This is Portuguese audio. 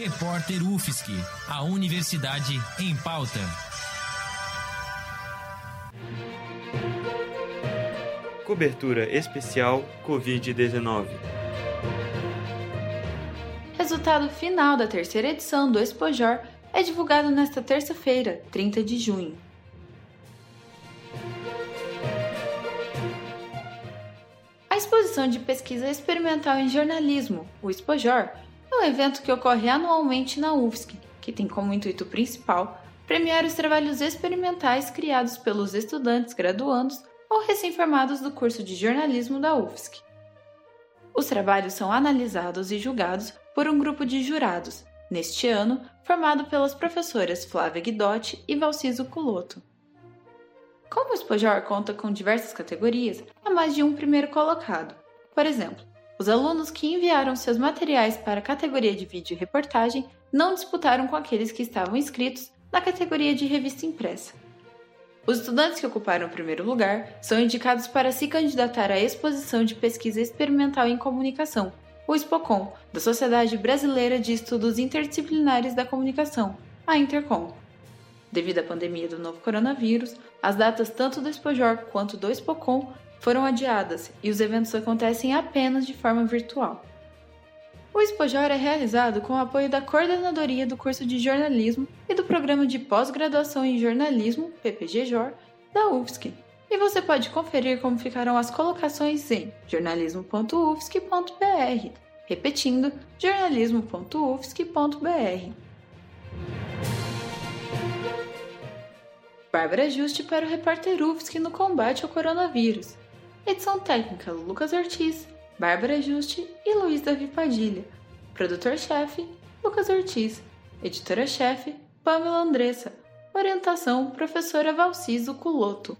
Repórter UFSC, a Universidade em Pauta. Cobertura especial Covid-19. Resultado final da terceira edição do Expojor é divulgado nesta terça-feira, 30 de junho. A exposição de pesquisa experimental em jornalismo, o Expojor, é um evento que ocorre anualmente na UFSC, que tem como intuito principal premiar os trabalhos experimentais criados pelos estudantes graduandos ou recém-formados do curso de jornalismo da UFSC. Os trabalhos são analisados e julgados por um grupo de jurados, neste ano formado pelas professoras Flávia Guidotti e Valciso Culoto. Como o Spojor conta com diversas categorias, há mais de um primeiro colocado. Por exemplo, os alunos que enviaram seus materiais para a categoria de vídeo e reportagem não disputaram com aqueles que estavam inscritos na categoria de revista impressa. Os estudantes que ocuparam o primeiro lugar são indicados para se candidatar à Exposição de Pesquisa Experimental em Comunicação, o SPOCOM, da Sociedade Brasileira de Estudos Interdisciplinares da Comunicação, a Intercom. Devido à pandemia do novo coronavírus, as datas tanto do Expojor quanto do SPOCOM foram adiadas e os eventos acontecem apenas de forma virtual. O Expojor é realizado com o apoio da Coordenadoria do Curso de Jornalismo e do Programa de Pós-Graduação em Jornalismo, PPG-JOR, da UFSC. E você pode conferir como ficarão as colocações em jornalismo.ufsc.br. Repetindo, jornalismo.ufsc.br. Bárbara Juste para o repórter UFSC no combate ao coronavírus. Edição técnica Lucas Ortiz, Bárbara Juste e Luiz Davi Padilha. Produtor-chefe Lucas Ortiz. Editora-chefe Pamela Andressa. Orientação Professora Valciso Culoto.